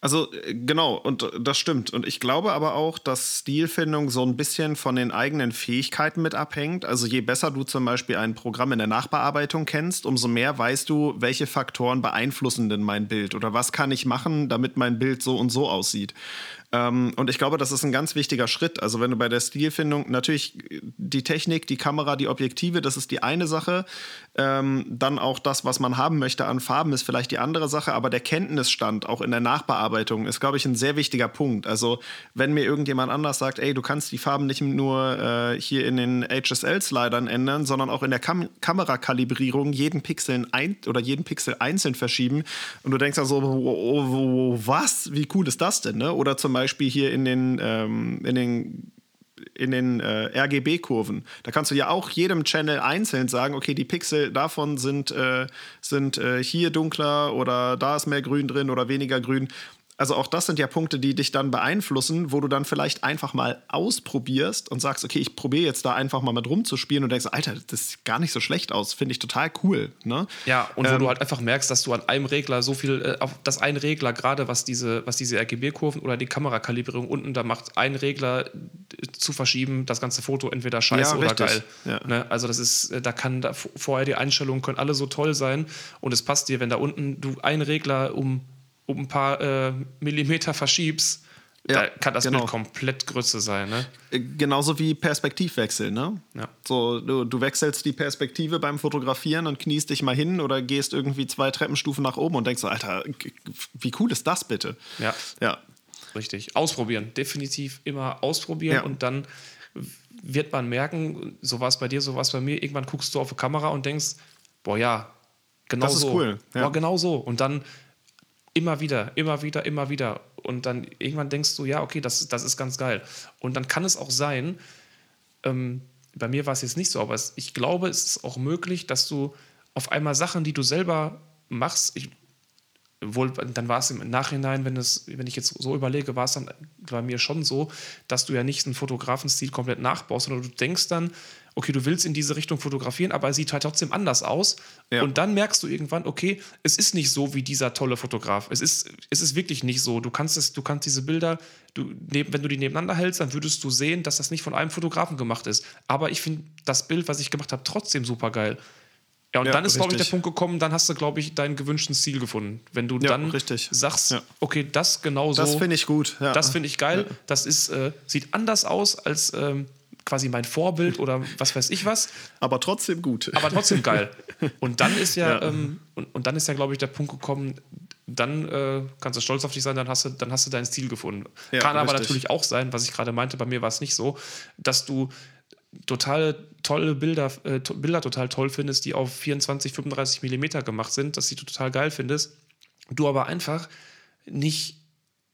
Also äh, genau, und das stimmt. Und ich glaube aber auch, dass Stilfindung so ein bisschen von den eigenen Fähigkeiten mit abhängt. Also je besser du zum Beispiel ein Programm in der Nachbearbeitung kennst, umso mehr weißt du, welche Faktoren beeinflussen denn mein Bild oder was kann ich machen, damit mein Bild so und so aussieht. Ähm, und ich glaube, das ist ein ganz wichtiger Schritt. Also wenn du bei der Stilfindung natürlich die Technik, die Kamera, die Objektive, das ist die eine Sache. Ähm, dann auch das, was man haben möchte an Farben, ist vielleicht die andere Sache. Aber der Kenntnisstand auch in der Nachbearbeitung ist, glaube ich, ein sehr wichtiger Punkt. Also wenn mir irgendjemand anders sagt, ey, du kannst die Farben nicht nur äh, hier in den HSL-Slidern ändern, sondern auch in der Kam Kamerakalibrierung jeden Pixel ein oder jeden Pixel einzeln verschieben. Und du denkst dann so, oh, oh, oh, was? Wie cool ist das denn? Ne? Oder zum Beispiel hier in den, ähm, in den in den äh, RGB-Kurven. Da kannst du ja auch jedem Channel einzeln sagen, okay, die Pixel davon sind, äh, sind äh, hier dunkler oder da ist mehr Grün drin oder weniger Grün. Also auch das sind ja Punkte, die dich dann beeinflussen, wo du dann vielleicht einfach mal ausprobierst und sagst, okay, ich probiere jetzt da einfach mal mit rumzuspielen und denkst, Alter, das sieht gar nicht so schlecht aus, finde ich total cool. Ne? Ja, und wo ähm, du halt einfach merkst, dass du an einem Regler so viel, äh, auf das ein Regler, gerade was diese, was diese RGB-Kurven oder die Kamerakalibrierung unten, da macht ein Regler äh, zu verschieben, das ganze Foto entweder scheiße ja, oder geil. Ja. Ne? Also das ist, äh, da kann da vorher die Einstellungen können alle so toll sein und es passt dir, wenn da unten du einen Regler um um ein paar äh, Millimeter verschiebst, ja, da kann das genau. Bild komplett Größe sein. Ne? Äh, genauso wie Perspektivwechsel. Ne? Ja. So, du, du wechselst die Perspektive beim Fotografieren und kniest dich mal hin oder gehst irgendwie zwei Treppenstufen nach oben und denkst so, Alter, wie cool ist das bitte? Ja. ja. Richtig. Ausprobieren. Definitiv immer ausprobieren ja. und dann wird man merken, so war es bei dir, so war es bei mir, irgendwann guckst du auf die Kamera und denkst, boah ja, genau das so. Cool. Ja. Boah, genau so. Und dann immer wieder, immer wieder, immer wieder. Und dann irgendwann denkst du, ja, okay, das, das ist ganz geil. Und dann kann es auch sein, ähm, bei mir war es jetzt nicht so, aber es, ich glaube, es ist auch möglich, dass du auf einmal Sachen, die du selber machst, ich, wohl, dann war es im Nachhinein, wenn, es, wenn ich jetzt so überlege, war es dann bei mir schon so, dass du ja nicht einen Fotografenstil komplett nachbaust, sondern du denkst dann, okay, du willst in diese Richtung fotografieren, aber er sieht halt trotzdem anders aus. Ja. Und dann merkst du irgendwann, okay, es ist nicht so wie dieser tolle Fotograf. Es ist, es ist wirklich nicht so. Du kannst, es, du kannst diese Bilder, du, wenn du die nebeneinander hältst, dann würdest du sehen, dass das nicht von einem Fotografen gemacht ist. Aber ich finde das Bild, was ich gemacht habe, trotzdem super geil. Ja, und ja, dann ist, glaube ich, der Punkt gekommen, dann hast du, glaube ich, deinen gewünschten Stil gefunden. Wenn du ja, dann richtig. sagst, ja. okay, das genau so. Das finde ich gut. Das finde ich geil. Das ist, äh, sieht anders aus als ähm, quasi mein Vorbild oder was weiß ich was. Aber trotzdem gut. Aber trotzdem geil. Und dann ist ja, ja. Ähm, und, und dann ist ja, glaube ich, der Punkt gekommen, dann äh, kannst du stolz auf dich sein, dann hast du, dann hast du dein Stil gefunden. Ja, Kann aber natürlich auch sein, was ich gerade meinte, bei mir war es nicht so, dass du total tolle Bilder, äh, Bilder total toll findest, die auf 24, 35 Millimeter gemacht sind, dass die du total geil findest, du aber einfach nicht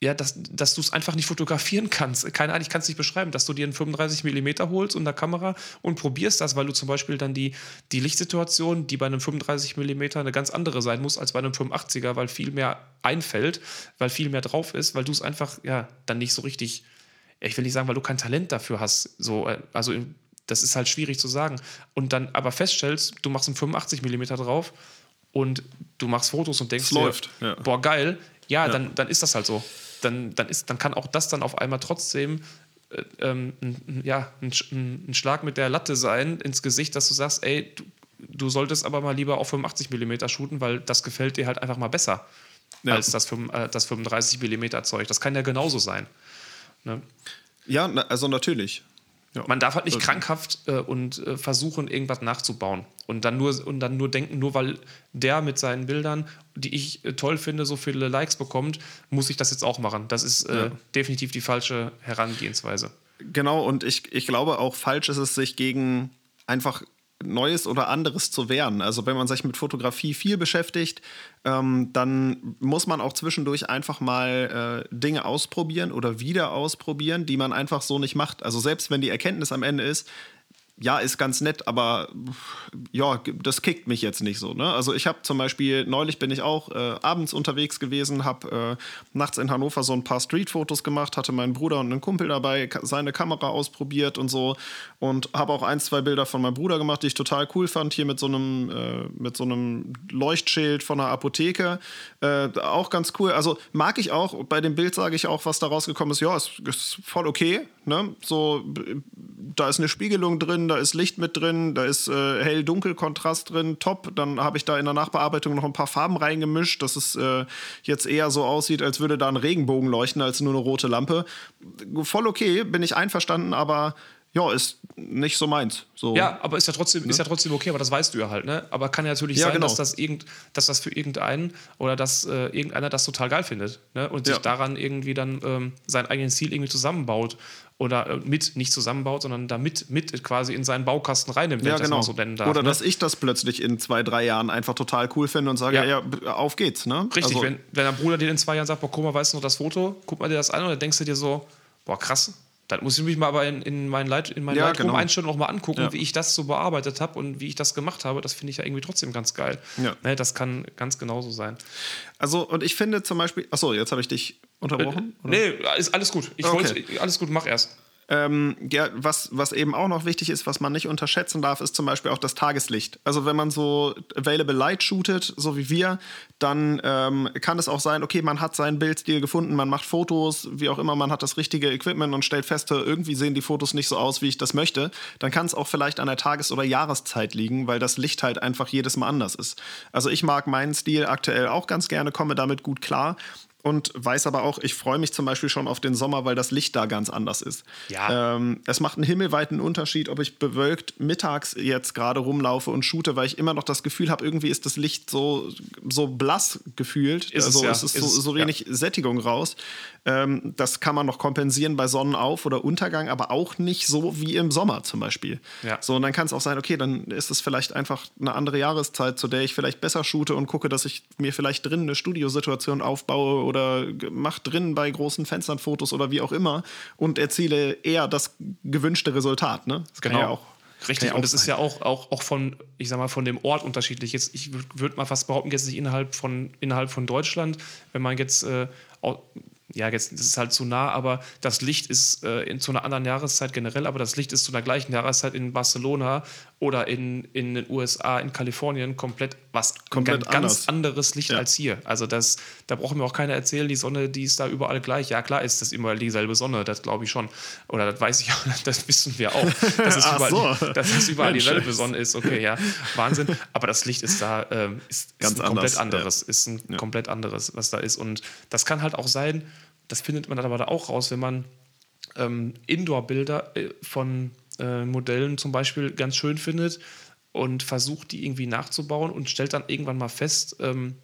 ja, dass, dass du es einfach nicht fotografieren kannst. Keine Ahnung, ich kann es nicht beschreiben, dass du dir einen 35 mm holst und eine Kamera und probierst das, weil du zum Beispiel dann die, die Lichtsituation, die bei einem 35 mm eine ganz andere sein muss als bei einem 85er, weil viel mehr einfällt, weil viel mehr drauf ist, weil du es einfach, ja, dann nicht so richtig, ich will nicht sagen, weil du kein Talent dafür hast, so, äh, also das ist halt schwierig zu sagen. Und dann aber feststellst, du machst einen 85 mm drauf und du machst Fotos und denkst, läuft, dir, ja. boah, geil, ja, ja, Dann, dann ist das halt so dann, dann, ist, dann kann auch das dann auf einmal trotzdem äh, ähm, ein, ja, ein, ein, Schlag mit der Latte sein ins Gesicht, dass du sagst, ey, du, du solltest aber mal lieber auf 85 mm shooten, weil das gefällt dir halt einfach mal besser ja. als das, äh, das 35 mm Zeug. Das kann ja genauso sein. Ne? Ja, also natürlich. Ja. Man darf halt nicht okay. krankhaft äh, und äh, versuchen, irgendwas nachzubauen. Und dann, nur, und dann nur denken, nur weil der mit seinen Bildern, die ich äh, toll finde, so viele Likes bekommt, muss ich das jetzt auch machen. Das ist äh, ja. definitiv die falsche Herangehensweise. Genau, und ich, ich glaube auch falsch ist es, sich gegen einfach Neues oder anderes zu wehren. Also wenn man sich mit Fotografie viel beschäftigt, ähm, dann muss man auch zwischendurch einfach mal äh, Dinge ausprobieren oder wieder ausprobieren, die man einfach so nicht macht. Also selbst wenn die Erkenntnis am Ende ist, ja, ist ganz nett, aber ja, das kickt mich jetzt nicht so. Ne? Also ich habe zum Beispiel, neulich bin ich auch äh, abends unterwegs gewesen, habe äh, nachts in Hannover so ein paar Streetfotos gemacht, hatte meinen Bruder und einen Kumpel dabei, seine Kamera ausprobiert und so und habe auch ein, zwei Bilder von meinem Bruder gemacht, die ich total cool fand, hier mit so einem, äh, mit so einem Leuchtschild von einer Apotheke. Äh, auch ganz cool. Also mag ich auch, bei dem Bild sage ich auch, was da rausgekommen ist, ja, ist, ist voll okay. Ne? So, da ist eine Spiegelung drin, da ist Licht mit drin, da ist äh, hell-dunkel-Kontrast drin, top. Dann habe ich da in der Nachbearbeitung noch ein paar Farben reingemischt, dass es äh, jetzt eher so aussieht, als würde da ein Regenbogen leuchten, als nur eine rote Lampe. Voll okay, bin ich einverstanden, aber ja, ist nicht so meins. So. Ja, aber ist ja trotzdem, ne? ist ja trotzdem okay, aber das weißt du ja halt, ne? Aber kann ja natürlich ja, sein, genau. dass, das irgend, dass das für irgendeinen oder dass äh, irgendeiner das total geil findet ne? und sich ja. daran irgendwie dann ähm, sein eigenes Ziel irgendwie zusammenbaut oder äh, mit nicht zusammenbaut, sondern damit mit quasi in seinen Baukasten reinnimmt, ja, genau. so nennen darf. Oder ne? dass ich das plötzlich in zwei, drei Jahren einfach total cool finde und sage, ja, ja, ja auf geht's. Ne? Richtig, also, wenn, wenn dein Bruder dir in zwei Jahren sagt, boah, guck mal, weißt du noch das Foto, guck mal dir das an und dann denkst du dir so, boah, krass, dann muss ich mich mal aber in, in meinen Leit in meinen ja, Lightroom-Einstellungen genau. auch mal angucken, ja. wie ich das so bearbeitet habe und wie ich das gemacht habe. Das finde ich ja irgendwie trotzdem ganz geil. Ja. Ne, das kann ganz genauso sein. Also, und ich finde zum Beispiel, achso, jetzt habe ich dich unterbrochen? Äh, nee, ist alles gut. Ich okay. wollte, alles gut, mach erst. Ähm, ja, was, was eben auch noch wichtig ist, was man nicht unterschätzen darf, ist zum Beispiel auch das Tageslicht. Also wenn man so Available Light shootet, so wie wir, dann ähm, kann es auch sein, okay, man hat seinen Bildstil gefunden, man macht Fotos, wie auch immer, man hat das richtige Equipment und stellt fest, irgendwie sehen die Fotos nicht so aus, wie ich das möchte. Dann kann es auch vielleicht an der Tages- oder Jahreszeit liegen, weil das Licht halt einfach jedes Mal anders ist. Also ich mag meinen Stil aktuell auch ganz gerne, komme damit gut klar und weiß aber auch, ich freue mich zum Beispiel schon auf den Sommer, weil das Licht da ganz anders ist. Ja. Ähm, es macht einen himmelweiten Unterschied, ob ich bewölkt mittags jetzt gerade rumlaufe und shoote, weil ich immer noch das Gefühl habe, irgendwie ist das Licht so, so blass gefühlt. Ist also es, ja. es ist, ist so, so, wenig ja. Sättigung raus. Ähm, das kann man noch kompensieren bei Sonnenauf- oder Untergang, aber auch nicht so wie im Sommer zum Beispiel. Ja. So, und dann kann es auch sein, okay, dann ist es vielleicht einfach eine andere Jahreszeit, zu der ich vielleicht besser shoote und gucke, dass ich mir vielleicht drin eine Studiosituation aufbaue oder mache drin bei großen Fenstern Fotos oder wie auch immer und erziele eher das gewünschte Resultat. Ne? Das kann genau. ja auch Richtig, ja und es ist ja auch, auch, auch von, ich sag mal, von dem Ort unterschiedlich. Jetzt, ich würde mal fast behaupten, jetzt nicht innerhalb von, innerhalb von Deutschland, wenn man jetzt äh, ja, jetzt das ist halt zu nah, aber das Licht ist äh, in, zu einer anderen Jahreszeit generell, aber das Licht ist zu einer gleichen Jahreszeit in Barcelona oder in, in den USA, in Kalifornien komplett was komplett ganz, ganz anderes Licht ja. als hier. Also das, da brauchen wir auch keiner erzählen, die Sonne, die ist da überall gleich. Ja, klar ist das immer dieselbe Sonne, das glaube ich schon. Oder das weiß ich auch, das wissen wir auch. Dass es überall, so. dass es überall dieselbe Sonne ist. Okay, ja, Wahnsinn. Aber das Licht ist da, ähm, ist, ganz ist ein komplett anderes. Ja. Ist ein ja. komplett anderes, was da ist. Und das kann halt auch sein, das findet man dann aber da auch raus, wenn man ähm, Indoor-Bilder äh, von äh, Modellen zum Beispiel ganz schön findet und versucht, die irgendwie nachzubauen und stellt dann irgendwann mal fest, ähm,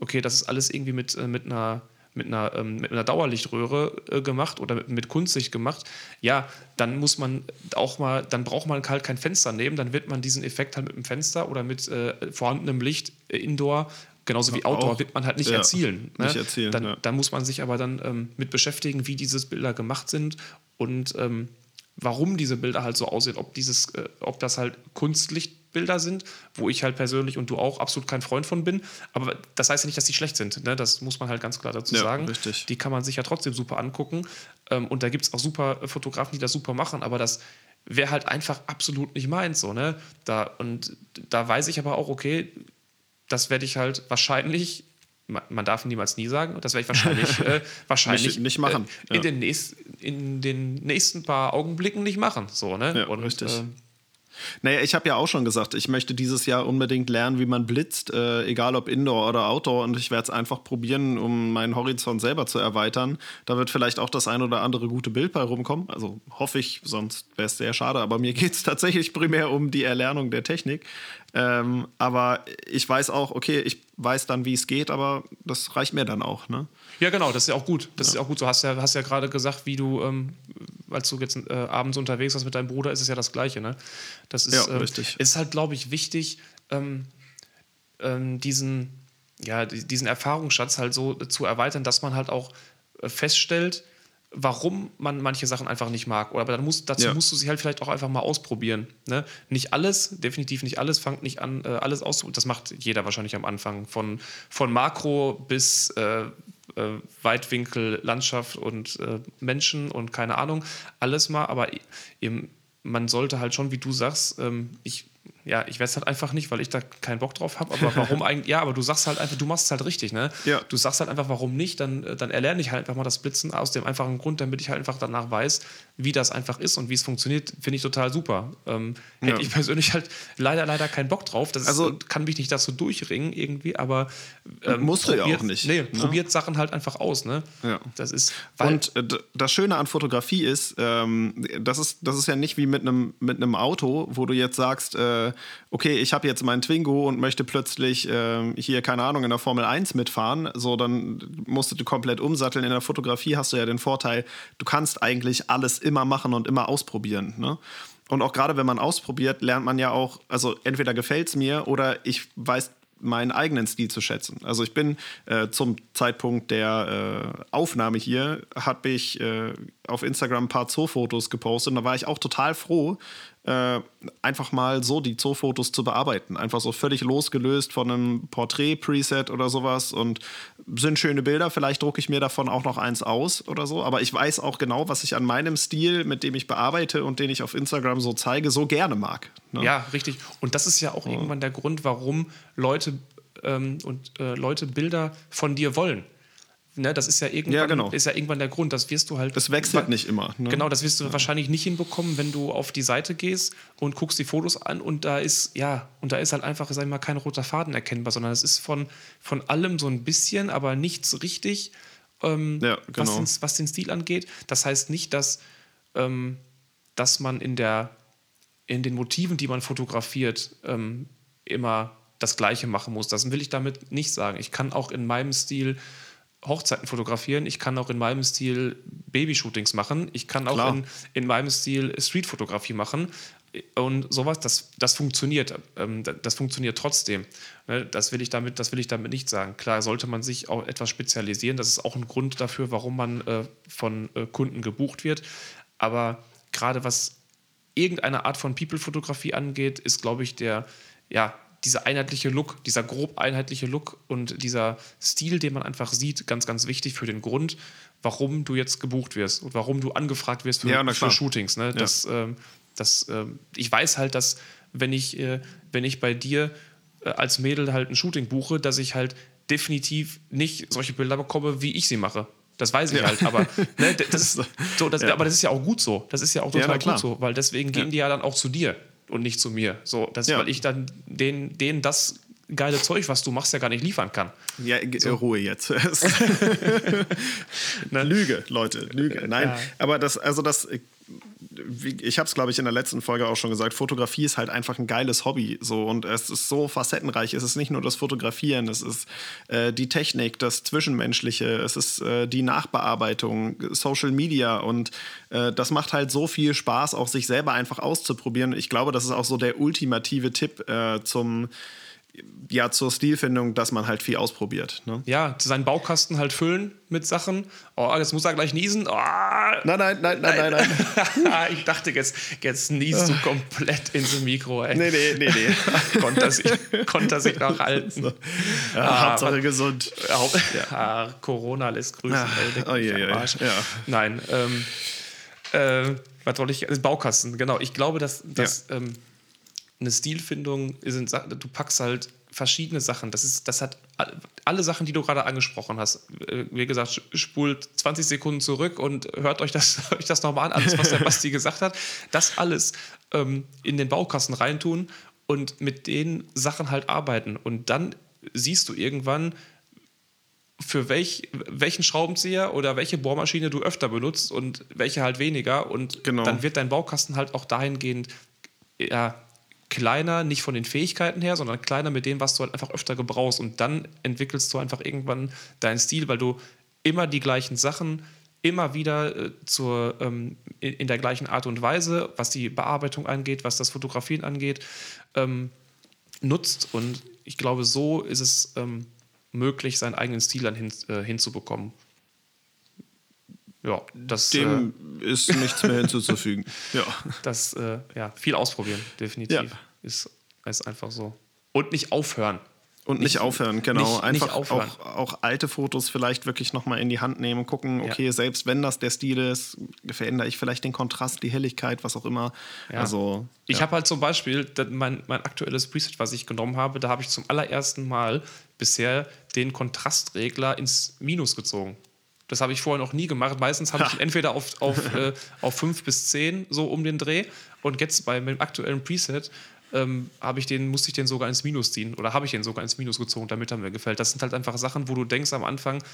okay, das ist alles irgendwie mit, äh, mit einer mit einer, ähm, mit einer Dauerlichtröhre äh, gemacht oder mit, mit Kunstlicht gemacht, ja, dann muss man auch mal, dann braucht man halt kein Fenster nehmen, dann wird man diesen Effekt halt mit einem Fenster oder mit äh, vorhandenem Licht äh, indoor genauso wie Outdoor, auch, wird man halt nicht ja, erzielen. Ne? Nicht erzielen dann, ja. dann, muss man sich aber dann ähm, mit beschäftigen, wie diese Bilder gemacht sind und ähm, warum diese Bilder halt so aussehen, ob, dieses, äh, ob das halt Kunstlicht Bilder sind, wo ich halt persönlich und du auch absolut kein Freund von bin. Aber das heißt ja nicht, dass die schlecht sind. Ne? Das muss man halt ganz klar dazu ja, sagen. Richtig. Die kann man sich ja trotzdem super angucken. Ähm, und da gibt es auch super Fotografen, die das super machen. Aber das wäre halt einfach absolut nicht meins. So, ne? da, und da weiß ich aber auch, okay, das werde ich halt wahrscheinlich man darf niemals nie sagen, das werde ich wahrscheinlich, äh, wahrscheinlich nicht, nicht machen. Äh, in, ja. den nächst, in den nächsten paar Augenblicken nicht machen. So, ne? Ja, und, richtig. Äh, naja, ich habe ja auch schon gesagt, ich möchte dieses Jahr unbedingt lernen, wie man blitzt, äh, egal ob Indoor oder Outdoor. Und ich werde es einfach probieren, um meinen Horizont selber zu erweitern. Da wird vielleicht auch das ein oder andere gute Bild bei rumkommen. Also hoffe ich, sonst wäre es sehr schade. Aber mir geht es tatsächlich primär um die Erlernung der Technik. Ähm, aber ich weiß auch, okay, ich weiß dann, wie es geht, aber das reicht mir dann auch. Ne? Ja, genau, das ist ja auch gut. Das ja. ist auch gut. Du hast ja, hast ja gerade gesagt, wie du, ähm, als du jetzt äh, abends unterwegs warst mit deinem Bruder, ist es ja das Gleiche. Ne? Das ist, ja, ähm, richtig. ist halt, glaube ich, wichtig, ähm, ähm, diesen, ja, diesen Erfahrungsschatz halt so zu erweitern, dass man halt auch äh, feststellt, warum man manche Sachen einfach nicht mag. Aber dann musst, dazu ja. musst du sie halt vielleicht auch einfach mal ausprobieren. Ne? Nicht alles, definitiv nicht alles, fangt nicht an, äh, alles aus. Das macht jeder wahrscheinlich am Anfang. Von, von Makro bis äh, äh, Weitwinkel, Landschaft und äh, Menschen und keine Ahnung. Alles mal, aber eben, man sollte halt schon, wie du sagst, ähm, ich ja, ich weiß halt einfach nicht, weil ich da keinen Bock drauf habe. Aber warum eigentlich? Ja, aber du sagst halt einfach, du machst es halt richtig, ne? Ja. Du sagst halt einfach, warum nicht? Dann, äh, dann erlerne ich halt einfach mal das Blitzen aus dem einfachen Grund, damit ich halt einfach danach weiß, wie das einfach ist und wie es funktioniert, finde ich total super. Ähm, hätte ja. ich persönlich halt leider, leider keinen Bock drauf. Das also, ist, kann mich nicht dazu durchringen irgendwie, aber ähm, musst du ja auch nicht. Nee, ne? probiert Sachen halt einfach aus, ne? Ja. Das ist. und äh, das Schöne an Fotografie ist, ähm, das ist, das ist ja nicht wie mit einem mit Auto, wo du jetzt sagst, äh, okay, ich habe jetzt meinen Twingo und möchte plötzlich äh, hier, keine Ahnung, in der Formel 1 mitfahren, so dann musst du komplett umsatteln. In der Fotografie hast du ja den Vorteil, du kannst eigentlich alles immer machen und immer ausprobieren. Ne? Und auch gerade wenn man ausprobiert, lernt man ja auch, also entweder gefällt es mir oder ich weiß meinen eigenen Stil zu schätzen. Also ich bin äh, zum Zeitpunkt der äh, Aufnahme hier, habe ich äh, auf Instagram ein paar Zoofotos gepostet und da war ich auch total froh, äh, einfach mal so die Zoofotos zu bearbeiten. Einfach so völlig losgelöst von einem Porträt-Preset oder sowas. Und sind schöne Bilder. Vielleicht drucke ich mir davon auch noch eins aus oder so. Aber ich weiß auch genau, was ich an meinem Stil, mit dem ich bearbeite und den ich auf Instagram so zeige, so gerne mag. Ne? Ja, richtig. Und das ist ja auch ja. irgendwann der Grund, warum Leute ähm, und äh, Leute Bilder von dir wollen. Ne, das ist ja, irgendwann, ja, genau. ist ja irgendwann der Grund. Das wirst du halt. Das wechselt nicht immer. Ne? Genau, das wirst du ja. wahrscheinlich nicht hinbekommen, wenn du auf die Seite gehst und guckst die Fotos an und da ist, ja, und da ist halt einfach, sag ich mal, kein roter Faden erkennbar, sondern es ist von, von allem so ein bisschen, aber nichts richtig, ähm, ja, genau. was, den, was, den, Stil angeht. Das heißt nicht, dass, ähm, dass man in der in den Motiven, die man fotografiert, ähm, immer das Gleiche machen muss. Das will ich damit nicht sagen. Ich kann auch in meinem Stil Hochzeiten fotografieren, ich kann auch in meinem Stil Babyshootings machen, ich kann auch in, in meinem Stil Streetfotografie machen und sowas, das, das funktioniert. Ähm, das funktioniert trotzdem. Ne, das will, ich damit, das will ich damit nicht sagen. Klar sollte man sich auch etwas spezialisieren. Das ist auch ein Grund dafür, warum man äh, von äh, Kunden gebucht wird. Aber gerade was irgendeine Art von People-Fotografie angeht, ist, glaube ich, der, ja, dieser einheitliche Look, dieser grob einheitliche Look und dieser Stil, den man einfach sieht, ganz, ganz wichtig für den Grund, warum du jetzt gebucht wirst und warum du angefragt wirst für, ja, für Shootings. Ne? Ja. Das, äh, das, äh, ich weiß halt, dass wenn ich, äh, wenn ich bei dir äh, als Mädel halt ein Shooting buche, dass ich halt definitiv nicht solche Bilder bekomme, wie ich sie mache. Das weiß ich ja. halt, aber, ne, das so, das, ja. aber das ist ja auch gut so. Das ist ja auch total gut so, weil deswegen gehen die ja dann auch zu dir und nicht zu mir. So, das, ja. weil ich dann denen, denen das geile Zeug, was du machst, ja gar nicht liefern kann. Ja, so. Ruhe jetzt. ne? Lüge, Leute, Lüge. Nein, ja. aber das, also das, ich habe es, glaube ich, in der letzten Folge auch schon gesagt, Fotografie ist halt einfach ein geiles Hobby. So, und es ist so facettenreich. Es ist nicht nur das Fotografieren, es ist äh, die Technik, das Zwischenmenschliche, es ist äh, die Nachbearbeitung, Social Media und äh, das macht halt so viel Spaß, auch sich selber einfach auszuprobieren. Ich glaube, das ist auch so der ultimative Tipp äh, zum ja, zur Stilfindung, dass man halt viel ausprobiert. Ne? Ja, seinen Baukasten halt füllen mit Sachen. Oh, jetzt muss er gleich niesen. Oh, nein, nein, nein, nein, nein, nein. ich dachte, jetzt, jetzt niest du komplett ins Mikro, ey. Nee, nee, nee, nee. konnte, sich, konnte sich noch halten. So. Ja, ah, Hauptsache gesund. Ja. Ah, Corona lässt grüßen. Ah, oh, je, je. Ja. Nein, ähm, äh, was soll ich? Baukasten, genau. Ich glaube, dass, dass ja. ähm, eine Stilfindung sind, du packst halt verschiedene Sachen. Das, ist, das hat alle Sachen, die du gerade angesprochen hast. Äh, wie gesagt, spult 20 Sekunden zurück und hört euch das, euch das nochmal an, alles, was der Basti gesagt hat. Das alles ähm, in den Baukasten reintun und mit den Sachen halt arbeiten. Und dann siehst du irgendwann, für welch, welchen Schraubenzieher oder welche Bohrmaschine du öfter benutzt und welche halt weniger. Und genau. dann wird dein Baukasten halt auch dahingehend ja, kleiner, nicht von den Fähigkeiten her, sondern kleiner mit dem, was du halt einfach öfter gebrauchst. Und dann entwickelst du einfach irgendwann deinen Stil, weil du immer die gleichen Sachen immer wieder äh, zur, ähm, in, der gleichen Art und Weise, was die Bearbeitung angeht, was das Fotografieren angeht, ähm, nutzt. Und ich glaube, so ist es ähm, möglich, seinen eigenen Stil dann hin, äh, hinzubekommen. Ja, das, Dem äh, ist nichts mehr hinzuzufügen. ja. Das, äh, ja, viel ausprobieren, definitiv. Ja. Ist, ist einfach so. Und nicht aufhören. Und nicht, nicht aufhören, genau. Nicht, Einfach nicht aufhören. Auch, auch, alte Fotos vielleicht wirklich nochmal in die Hand nehmen, gucken, okay, ja. selbst wenn das der Stil ist, verändere ich vielleicht den Kontrast, die Helligkeit, was auch immer. Ja. Also, ich ja. habe halt zum Beispiel mein, mein aktuelles Preset, was ich genommen habe, da habe ich zum allerersten Mal bisher den Kontrastregler ins Minus gezogen. Das habe ich vorher noch nie gemacht. Meistens habe ich ihn entweder auf, auf, äh, auf 5 bis 10 so um den Dreh. Und jetzt bei meinem aktuellen Preset ähm, ich den, musste ich den sogar ins Minus ziehen. Oder habe ich den sogar ins Minus gezogen, damit er mir gefällt. Das sind halt einfach Sachen, wo du denkst am Anfang,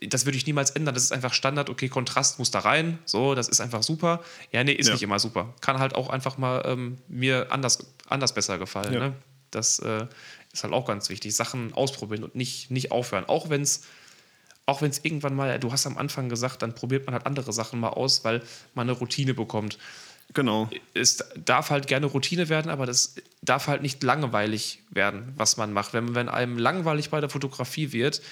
das würde ich niemals ändern. Das ist einfach Standard. Okay, Kontrast muss da rein. So, das ist einfach super. Ja, nee, ist ja. nicht immer super. Kann halt auch einfach mal ähm, mir anders, anders besser gefallen. Ja. Ne? Das äh, ist halt auch ganz wichtig. Sachen ausprobieren und nicht, nicht aufhören. Auch wenn es auch wenn es irgendwann mal, du hast am Anfang gesagt, dann probiert man halt andere Sachen mal aus, weil man eine Routine bekommt. Genau. Es darf halt gerne Routine werden, aber das darf halt nicht langweilig werden, was man macht. Wenn, wenn einem langweilig bei der Fotografie wird,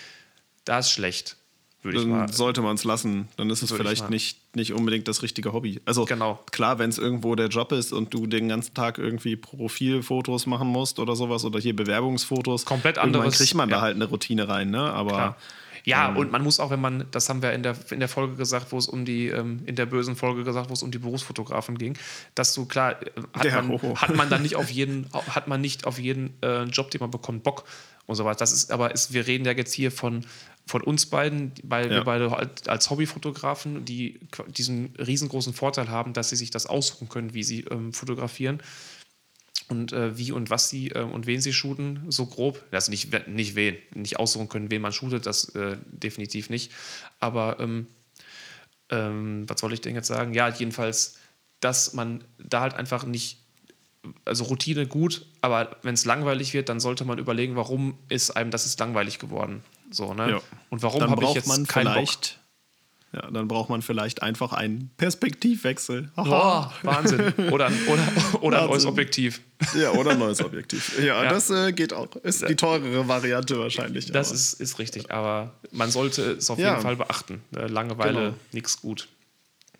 da ist schlecht. Würde dann mal, sollte man es lassen. Dann ist es vielleicht nicht, nicht unbedingt das richtige Hobby. Also genau. klar, wenn es irgendwo der Job ist und du den ganzen Tag irgendwie Profilfotos machen musst oder sowas oder hier Bewerbungsfotos, komplett anderes. Dann kriegt man ja. da halt eine Routine rein, ne? Aber klar. Ja, ähm, und man muss auch, wenn man, das haben wir in der, in der Folge gesagt, wo es um die, ähm, in der bösen Folge gesagt, wo es um die Berufsfotografen ging, dass du, klar, äh, hat, ja, man, oh. hat man dann nicht auf jeden, hat man nicht auf jeden äh, Job, den man bekommt, Bock und so weiter. Das ist, aber ist, wir reden ja jetzt hier von, von uns beiden, weil ja. wir beide als Hobbyfotografen, die diesen riesengroßen Vorteil haben, dass sie sich das aussuchen können, wie sie ähm, fotografieren und äh, wie und was sie äh, und wen sie shooten, so grob. Also nicht, nicht wen, nicht aussuchen können, wen man shootet, das äh, definitiv nicht. Aber ähm, ähm, was soll ich denn jetzt sagen? Ja, jedenfalls, dass man da halt einfach nicht, also Routine gut, aber wenn es langweilig wird, dann sollte man überlegen, warum ist einem das ist langweilig geworden. So, ne? Ja. Und warum habe ich jetzt keinen Bock? Ja, dann braucht man vielleicht einfach einen Perspektivwechsel. Oh, Wahnsinn. Oder, oder, oder ein neues Objektiv. Ja, oder ein neues Objektiv. Ja, ja. das äh, geht auch. Ist die teurere Variante wahrscheinlich. Das ist, ist richtig, aber man sollte es auf ja. jeden Fall beachten. Äh, Langeweile, genau. nichts gut.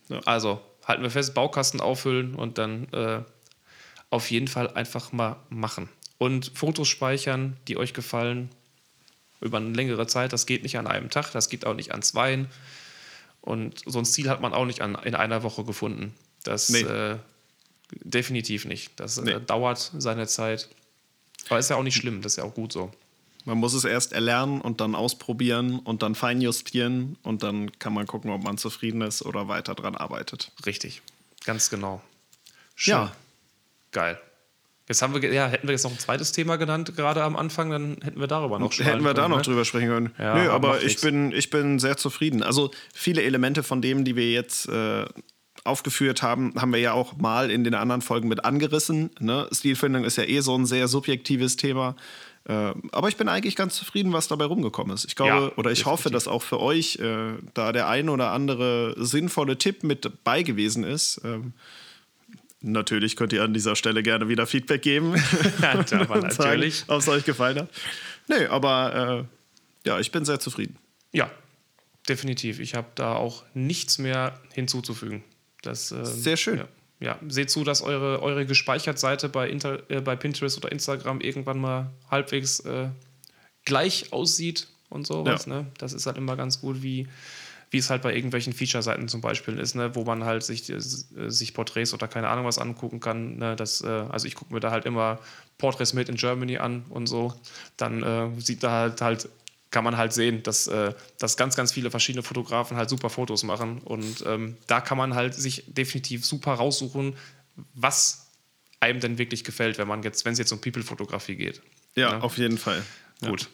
Ja. Also, halten wir fest, Baukasten auffüllen und dann äh, auf jeden Fall einfach mal machen. Und Fotos speichern, die euch gefallen, über eine längere Zeit. Das geht nicht an einem Tag, das geht auch nicht an zweien. Und so ein Ziel hat man auch nicht an, in einer Woche gefunden. Das nee. äh, definitiv nicht. Das äh, nee. dauert seine Zeit. Aber ist ja auch nicht schlimm, das ist ja auch gut so. Man muss es erst erlernen und dann ausprobieren und dann feinjustieren und dann kann man gucken, ob man zufrieden ist oder weiter dran arbeitet. Richtig, ganz genau. Schön. Ja. Geil. Jetzt haben wir, ja, hätten wir jetzt noch ein zweites Thema genannt, gerade am Anfang, dann hätten wir darüber noch Hätten wir da noch ne? drüber sprechen können. Ja, Nö, aber ich bin, ich bin sehr zufrieden. Also viele Elemente von dem, die wir jetzt äh, aufgeführt haben, haben wir ja auch mal in den anderen Folgen mit angerissen. Ne? Stilfindung ist ja eh so ein sehr subjektives Thema. Äh, aber ich bin eigentlich ganz zufrieden, was dabei rumgekommen ist. Ich glaube, ja, oder ich definitiv. hoffe, dass auch für euch äh, da der ein oder andere sinnvolle Tipp mit dabei gewesen ist. Ähm, natürlich könnt ihr an dieser Stelle gerne wieder Feedback geben. ja, natürlich. Ob es euch gefallen hat. Nee, aber äh, ja, ich bin sehr zufrieden. Ja, definitiv. Ich habe da auch nichts mehr hinzuzufügen. Das, äh, Sehr schön. Ja, ja. seht zu, dass eure, eure gespeichert Seite bei, Inter, äh, bei Pinterest oder Instagram irgendwann mal halbwegs äh, gleich aussieht und sowas. Ja. Ne? Das ist halt immer ganz gut, wie, wie es halt bei irgendwelchen Feature-Seiten zum Beispiel ist, ne? wo man halt sich, äh, sich Porträts oder keine Ahnung was angucken kann. Ne? Das, äh, also ich gucke mir da halt immer Portraits made in Germany an und so. Dann äh, sieht da halt, halt kann man halt sehen, dass, äh, dass ganz, ganz viele verschiedene Fotografen halt super Fotos machen. Und ähm, da kann man halt sich definitiv super raussuchen, was einem denn wirklich gefällt, wenn man jetzt, wenn es jetzt um People-Fotografie geht. Ja, ja, auf jeden Fall. Gut. Ja.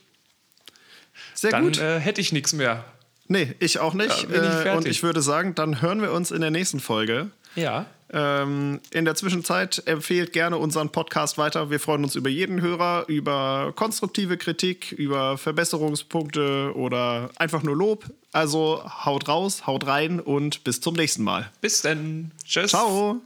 Sehr dann, gut. Dann äh, hätte ich nichts mehr. Nee, ich auch nicht. Ja, ich und ich würde sagen, dann hören wir uns in der nächsten Folge. Ja. Ähm, in der Zwischenzeit empfehlt gerne unseren Podcast weiter. Wir freuen uns über jeden Hörer, über konstruktive Kritik, über Verbesserungspunkte oder einfach nur Lob. Also haut raus, haut rein und bis zum nächsten Mal. Bis dann. Tschüss. Ciao.